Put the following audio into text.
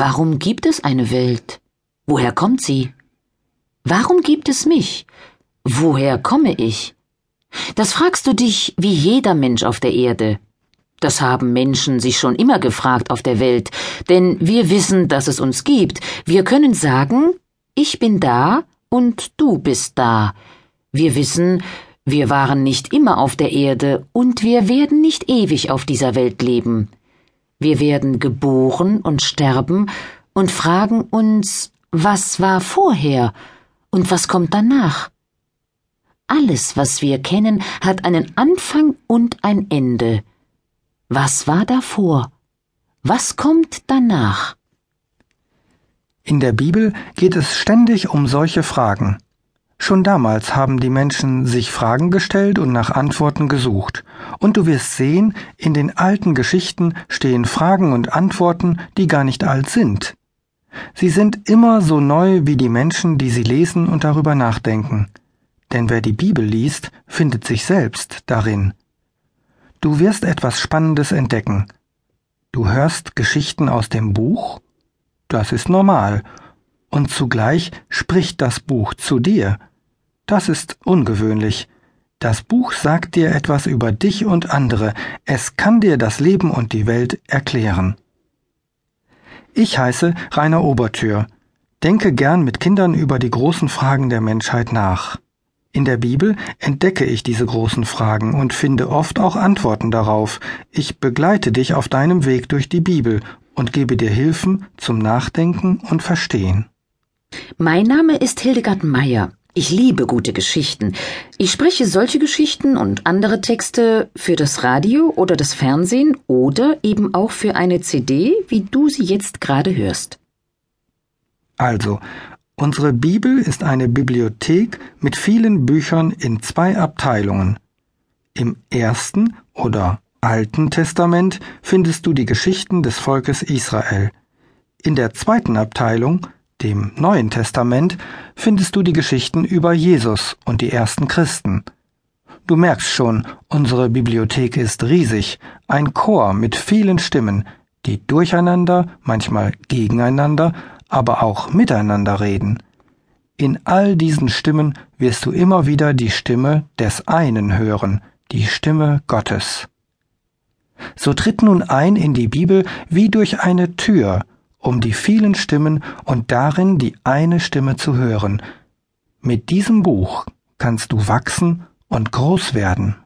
Warum gibt es eine Welt? Woher kommt sie? Warum gibt es mich? Woher komme ich? Das fragst du dich wie jeder Mensch auf der Erde. Das haben Menschen sich schon immer gefragt auf der Welt, denn wir wissen, dass es uns gibt. Wir können sagen, ich bin da und du bist da. Wir wissen, wir waren nicht immer auf der Erde und wir werden nicht ewig auf dieser Welt leben. Wir werden geboren und sterben und fragen uns, was war vorher und was kommt danach? Alles, was wir kennen, hat einen Anfang und ein Ende. Was war davor? Was kommt danach? In der Bibel geht es ständig um solche Fragen. Schon damals haben die Menschen sich Fragen gestellt und nach Antworten gesucht. Und du wirst sehen, in den alten Geschichten stehen Fragen und Antworten, die gar nicht alt sind. Sie sind immer so neu wie die Menschen, die sie lesen und darüber nachdenken. Denn wer die Bibel liest, findet sich selbst darin. Du wirst etwas Spannendes entdecken. Du hörst Geschichten aus dem Buch? Das ist normal. Und zugleich spricht das Buch zu dir. Das ist ungewöhnlich. Das Buch sagt dir etwas über dich und andere. Es kann dir das Leben und die Welt erklären. Ich heiße Rainer Obertür. Denke gern mit Kindern über die großen Fragen der Menschheit nach. In der Bibel entdecke ich diese großen Fragen und finde oft auch Antworten darauf. Ich begleite dich auf deinem Weg durch die Bibel und gebe dir Hilfen zum Nachdenken und Verstehen. Mein Name ist Hildegard Meyer. Ich liebe gute Geschichten. Ich spreche solche Geschichten und andere Texte für das Radio oder das Fernsehen oder eben auch für eine CD, wie du sie jetzt gerade hörst. Also, Unsere Bibel ist eine Bibliothek mit vielen Büchern in zwei Abteilungen. Im ersten oder Alten Testament findest du die Geschichten des Volkes Israel. In der zweiten Abteilung, dem Neuen Testament, findest du die Geschichten über Jesus und die ersten Christen. Du merkst schon, unsere Bibliothek ist riesig, ein Chor mit vielen Stimmen, die durcheinander, manchmal gegeneinander, aber auch miteinander reden. In all diesen Stimmen wirst du immer wieder die Stimme des einen hören, die Stimme Gottes. So tritt nun ein in die Bibel wie durch eine Tür, um die vielen Stimmen und darin die eine Stimme zu hören. Mit diesem Buch kannst du wachsen und groß werden.